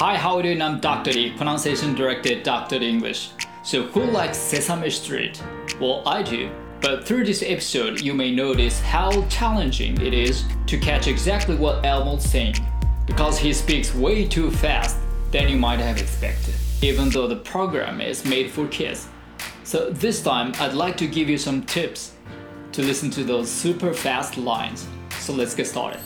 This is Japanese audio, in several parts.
Hi, how are you doing? I'm Dr. D, pronunciation director Dr. D English. So, who likes Sesame Street? Well, I do. But through this episode, you may notice how challenging it is to catch exactly what Elmo's saying, because he speaks way too fast than you might have expected, even though the program is made for kids. So, this time, I'd like to give you some tips to listen to those super fast lines. So, let's get started.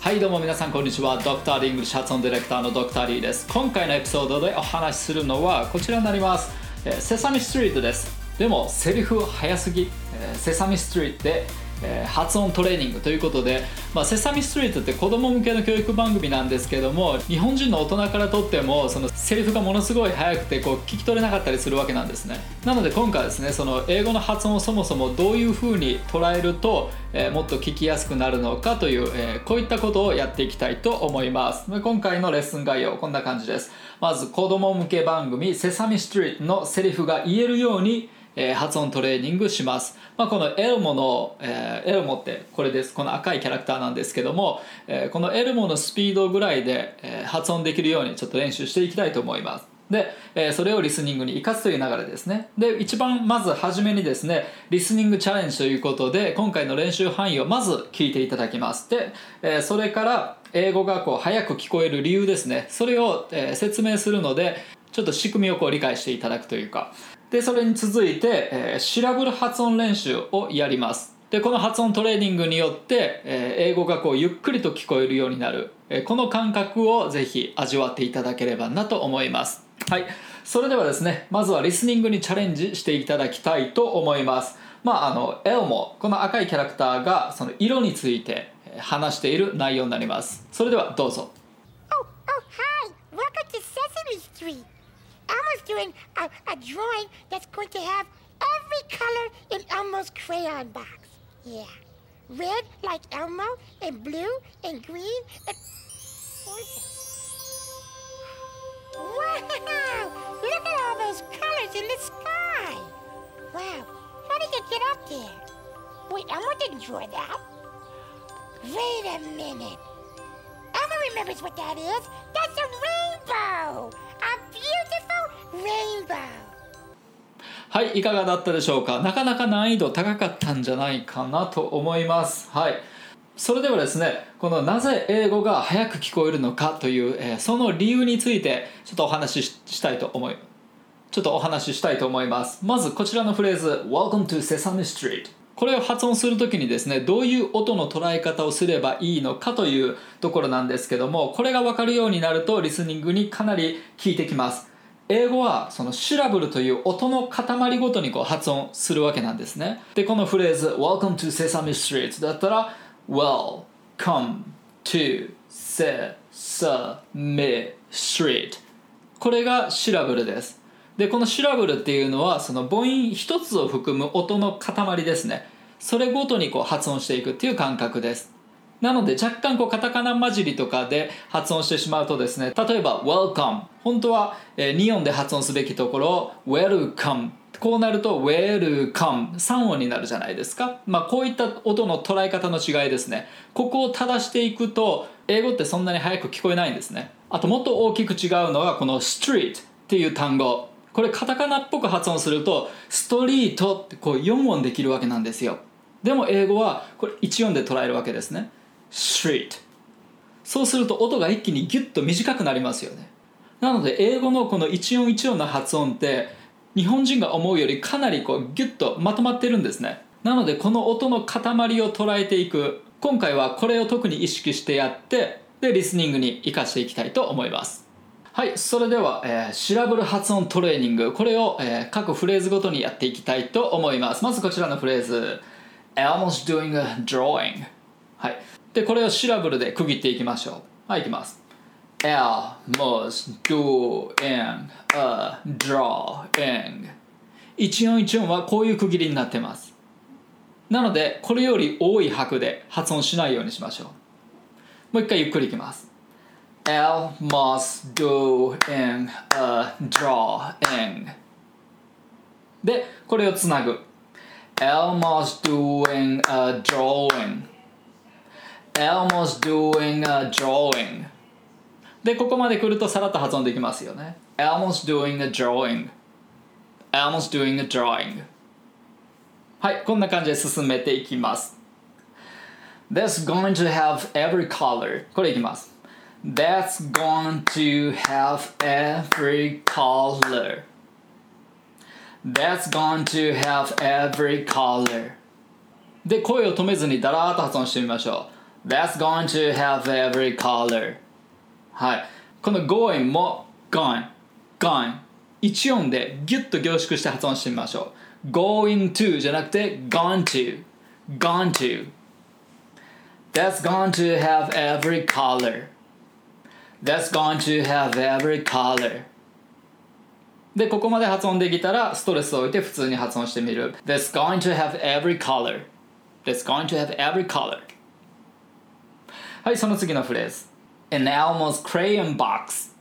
はいどうも皆さんこんにちは。ドクター・リングシュ発音ディレクターのドクター・リーです。今回のエピソードでお話しするのはこちらになります。えセサミストリートです。でもセリフ早すぎ。えセサミストリートでえー発音トレーニングということで、まあ、セサミストリートって子供向けの教育番組なんですけども日本人の大人からとってもそのセリフがものすごい早くてこう聞き取れなかったりするわけなんですね。なので今回ですねその英語の発音をそもそもどういうふうに捉えると、えーもっと聞きやすくなるのかという、えーこういったことをやっていきたいと思います。今回のレッスン概要こんな感じです。まず子供向け番組セサミストリートのセリフが言えるようにえー発音トレーニングします、まあ、このエルモの、えーエルモってこれです。この赤いキャラクターなんですけども、えーこのエルモのスピードぐらいで、えー発音できるようにちょっと練習していきたいと思います。で、えそれをリスニングに生かすという流れですね。で一番まず初めにですねリスニングチャレンジということで今回の練習範囲をまず聞いていただきます。で、えそれから英語がこう早く聞こえる理由ですね。それを、え説明するのでちょっと仕組みをこう理解していただくというか。でそれに続いて、えー、シラブル発音練習をやります。でこの発音トレーニングによって、えー英語がこうゆっくりと聞こえるようになる、えーこの感覚をぜひ味わっていただければなと思います。はい。それではですねまずはリスニングにチャレンジしていただきたいと思います。まああのエルモこの赤いキャラクターがその色について話している内容になります。それではどうぞ。Oh, oh, hi! Welcome to Sesame Street. Elmo's doing a, a drawing that's going to have every color in Elmo's crayon box. Yeah. Red like Elmo, and blue, and green, and. Wow! Look at all those colors in the sky! Wow, how did you get up there? Wait, Elmo didn't draw that. Wait a minute. Elmo remembers what that is. That's a rainbow! A beautiful rainbow! はいいかがだったでしょうか？なかなか難易度高かったんじゃないかなと思います。はい。それではですねこのなぜ英語が早く聞こえるのかという、えーその理由についてちょっとお話ししたいと思いちょっとお話ししたいと思います。まずこちらのフレーズ Welcome to Sesame Street これを発音するときにですねどういう音の捉え方をすればいいのかというところなんですけどもこれが分かるようになるとリスニングにかなり効いてきます。英語はそのシラブルという音の塊ごとにこう発音するわけなんですね。でこのフレーズ Welcome to Sesame Street だったら Welcome to Sesame Street これがシラブルです。でこのシラブルっていうのはその母音一つを含む音の塊ですね。それごとにこう発音していくっていう感覚です。なので若干こうカタカナ混じりとかで発音してしまうとですね例えば welcome 本当はえ2音で発音すべきところを welcome こうなると welcome 3音になるじゃないですか、まあ、こういった音の捉え方の違いですね。ここを正していくと英語ってそんなに早く聞こえないんですね。あともっと大きく違うのがこの street っていう単語。これカタカナっぽく発音するとストリートってこう4音できるわけなんですよ。でも英語はこれ1音で捉えるわけですね。Street そうすると音が一気にギュッと短くなりますよね。なので英語のこの一音一音の発音って日本人が思うよりかなりこうギュッとまとまってるんですね。なのでこの音の塊を捉えていく。今回はこれを特に意識してやってでリスニングに生かしていきたいと思います。はいそれでは、えーシラブル発音トレーニング。これを、えー各フレーズごとにやっていきたいと思います。まずこちらのフレーズ。Elmo's doing a drawing. はい。でこれをシラブルで区切っていきましょう。はいいきます。Elmo's doing a drawing. 一音一音はこういう区切りになってます。なのでこれより多い拍で発音しないようにしましょう。もう一回ゆっくりいきます。Elmo's doing a drawing. でこれをつなぐ。Elmo's doing a drawing Elmo's doing a drawing でここまで来るとさらっと発音できますよね Elmo's doing a drawing Elmo's doing a drawing はいこんな感じで進めていきます That's going to have every color これいきます That's going to have every color That's going to have every color で声を止めずにだらーっと発音してみましょう That's going to have every color はいこの going も going going 一音でギュッと凝縮して発音してみましょう going to じゃなくて gone to gone to That's going to have every color That's going to have every color でここまで発音できたらストレスを置いて普通に発音してみる That's going to have every color That's going to have every color はいその次のフレーズ An Elmo's crayon box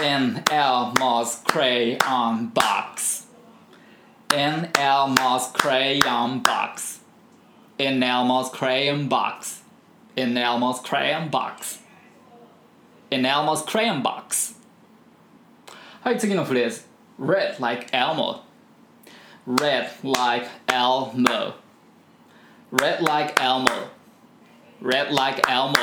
An Elmo's crayon box An Elmo's crayon box An Elmo's crayon box An Elmo's crayon box An Elmo's crayon box はい次のフレーズ Red like Elmo Red like Elmo Red like Elmo Red like Elmo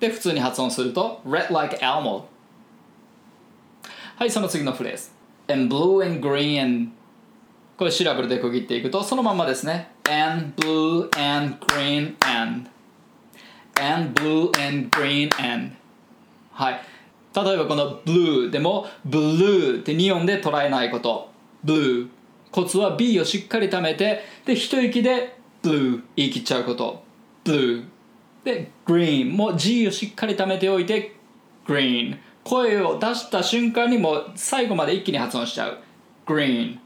で普通に発音すると Red like Elmo はいその次のフレーズ And blue and green これシラブルで区切っていくとそのまんまですね。And blue and green and. And blue and green and. はい。例えばこの blue でも blue って2音で捉えないこと。blue コツは B をしっかり溜めてで一息で blue 言い切っちゃうこと。blue で green も G をしっかり溜めておいて green 声を出した瞬間にもう最後まで一気に発音しちゃう。green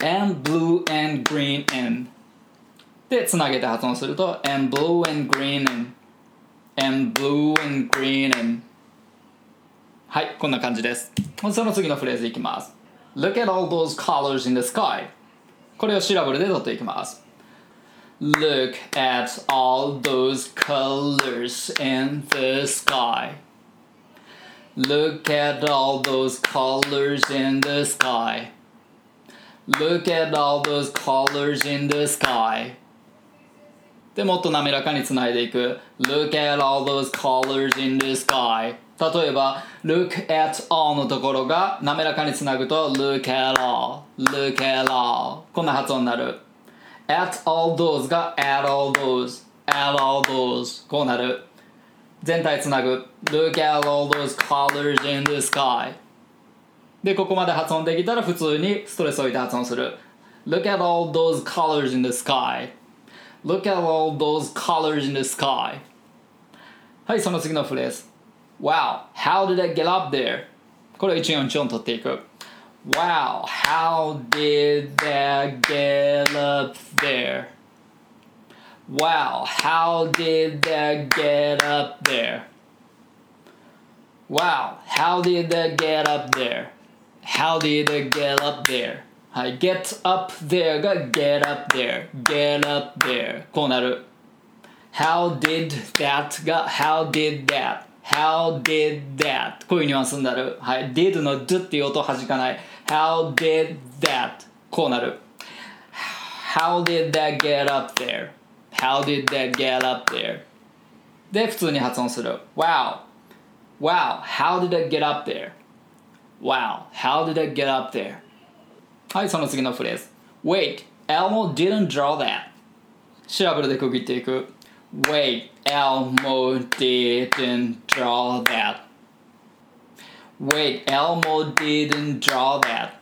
and blue and green and でつなげて発音すると and blue and green and and blue and green and はいこんな感じですその次のフレーズいきます Look at all those colors in the sky これをシラブルで取っていきます Look at all those colors in the sky Look at all those colors in the sky Look at all those colors in the sky でもっと滑らかにつないでいく Look at all those colors in the sky 例えば Look at all のところが滑らかにつなぐと Look at all Look at all こんな発音になる At all those が At all those At all those こうなる全体つなぐ Look at all those colors in the sky でここまで発音できたら普通にストレスを置いて発音する Look at all those colors in the sky Look at all those colors in the sky はいその次のフレーズ Wow how did I get up there これを一音一音取っていく Wow how did that get up there Wow how did that get up there Wow how did that get up there How did it get up there? はい、get up there が get up there, get up there こうなる How did that が How did that How did that こういうニュアンスになるはい、did の d っていう音を弾かない How did that こうなる How did that get up there? How did that get up there? で、普通に発音する Wow Wow, how did it get up there? Wow, how did it get up there? はい、その次のフレーズ。Wait, Elmo didn't draw that. シラブルで区切っていく。Wait, Elmo didn't draw that. Wait, Elmo didn't draw that.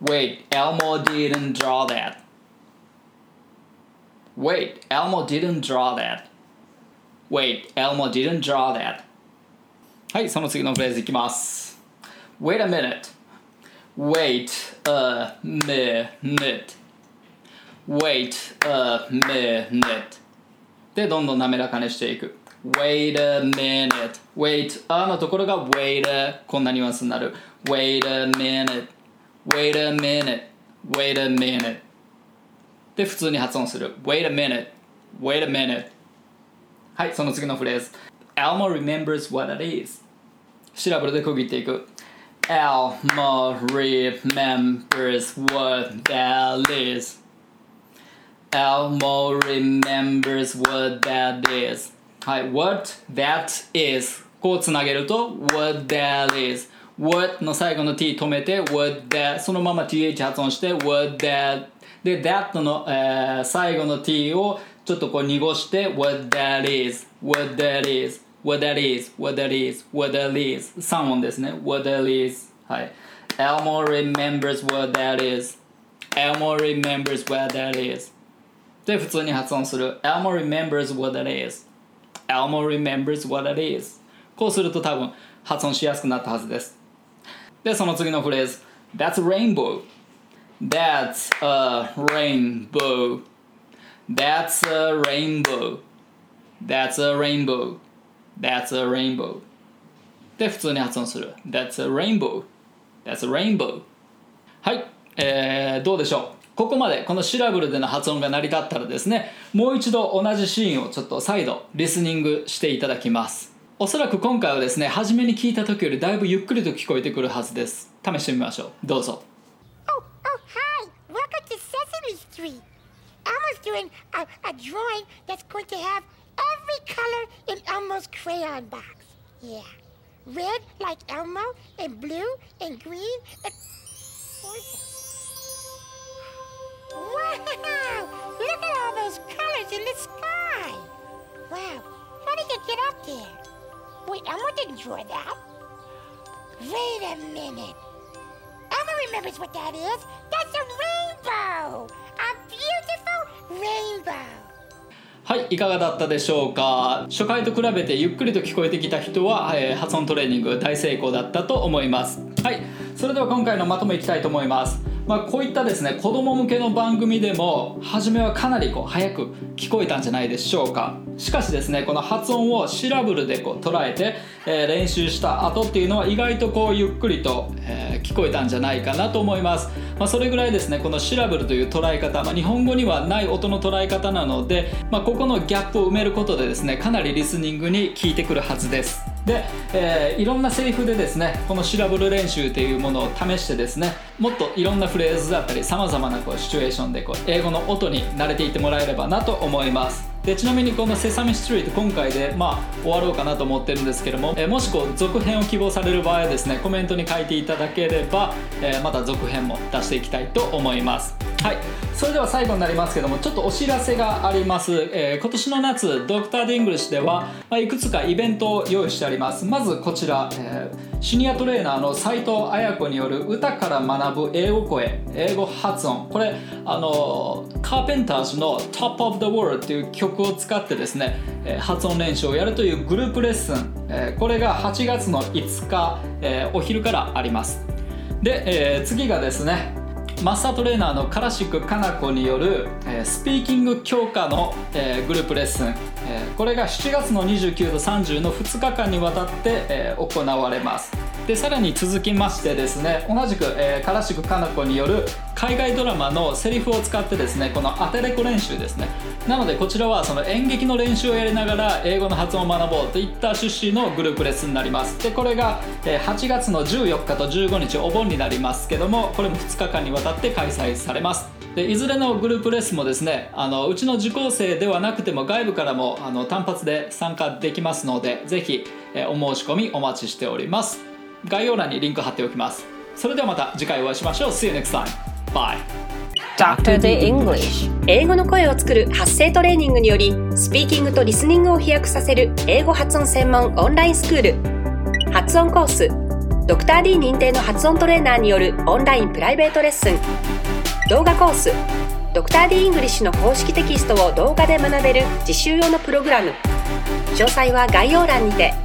Wait, Elmo didn't draw that. Wait, Elmo didn't draw that. Wait, Elmo didn't draw that. はい、その次のフレーズいきます。Wait a minute. Wait a minute. Wait a minute. で、どんどん滑らかにしていく。Wait a minute. Wait a のところが wait a こんなニュアンスになる。Wait a minute. wait a minute wait a minute で普通に発音する wait a minute wait a minute はいその次のフレーズ Elmo remembers what it is シラブルで区切っていく Elmo remembers what that is Elmo remembers what that is はい what that is こうつなげると what that is what の最後の t 止めて what that そのまま th 発音して what that で that の、えー、最後の t をちょっとこう濁して what that is what that is what that is what that is what that is 3音ですね what that is はい Elmo remembers what that is Elmo remembers what that is で普通に発音する Elmo remembers what that is Elmo remembers what that is こうすると多分発音しやすくなったはずですでその次のフレーズ That's a rainbow That's a rainbow That's a rainbow That's a rainbow That's a rainbow. で普通に発音する。That's a rainbow. That's a rainbow. はい、えー、どうでしょう。ここまでこのシラブルでの発音が成り立ったらですねもう一度同じシーンをちょっと再度リスニングしていただきます。おそらく今回はですね初めに聞いた時よりだいぶゆっくりと聞こえてくるはずです。試してみましょう。どうぞ。Oh, oh, hi! Welcome to Sesame Street. Elmo's doing a, a drawing that's going to have every color in Elmo's crayon box. Yeah. Red like Elmo, and blue, and green, and. Wow! Look at all those colors in the sky! Wow, how did you get up there? Wait, Elmo didn't draw that. Wait a minute. Elmo remembers what that is. That's a rainbow! A beautiful rainbow! はいいかがだったでしょうか？初回と比べてゆっくりと聞こえてきた人は、えー発音トレーニング大成功だったと思います。はいそれでは今回のまとめいきたいと思います。まあ、こういったですね子供向けの番組でも初めはかなりこう早く聞こえたんじゃないでしょうか。しかしですねこの発音をシラブルでこう捉えて、えー練習した後っていうのは意外とこうゆっくりと、えー聞こえたんじゃないかなと思います、まあ、それぐらいですねこのシラブルという捉え方、まあ、日本語にはない音の捉え方なので、まあ、ここのギャップを埋めることでですねかなりリスニングに効いてくるはずです。で、えーいろんなセリフでですねこのシラブル練習というものを試してですねもっといろんなフレーズだったりさまざまなこうシチュエーションでこう英語の音に慣れていってもらえればなと思います。でちなみにこの「セサミストリート」今回でまあ終わろうかなと思ってるんですけども、えーもしこう続編を希望される場合はですねコメントに書いていただければ、えーまた続編も出していきたいと思います。はい。それでは最後になりますけどもちょっとお知らせがあります、えー今年の夏ドクター・ディングリッシでは、ま、いくつかイベントを用意してあります。まずこちら、えーシニアトレーナーの斉藤綾子による歌から学ぶ英語声英語発音。これあのカーペンターズの「Top of the World」という曲を使ってですねえ発音練習をやるというグループレッスン、えこれが8月の5日、えーお昼からあります。で、えー次がですねマスタートレーナーのカラシックかな子による、えースピーキング強化の、えーグループレッスン、えーこれが7月の29と30の2日間にわたって、え行われます。でさらに続きましてですね同じく、えーカラシックかな子による海外ドラマのセリフを使ってですねこのアテレコ練習ですね。なのでこちらはその演劇の練習をやりながら英語の発音を学ぼうといった趣旨のグループレッスンになります。でこれがえー8月の14日と15日お盆になりますけどもこれも2日間にわたって開催されます。でいずれのグループレッスンもですねあのうちの受講生ではなくても外部からもあの単発で参加できますのでぜひ、えーお申し込みお待ちしております。概要欄にリンク貼っておきます。それではまた次回お会いしましょう。See you next time. Bye. Dr. The English. 英語の声を作る発声トレーニングによりスピーキングとリスニングを飛躍させる英語発音専門オンラインスクール。発音コースドクター d 認定の発音トレーナーによるオンラインプライベートレッスン。動画コースドクター d イングリッシュの公式テキストを動画で学べる実習用のプログラム。詳細は概要欄にて。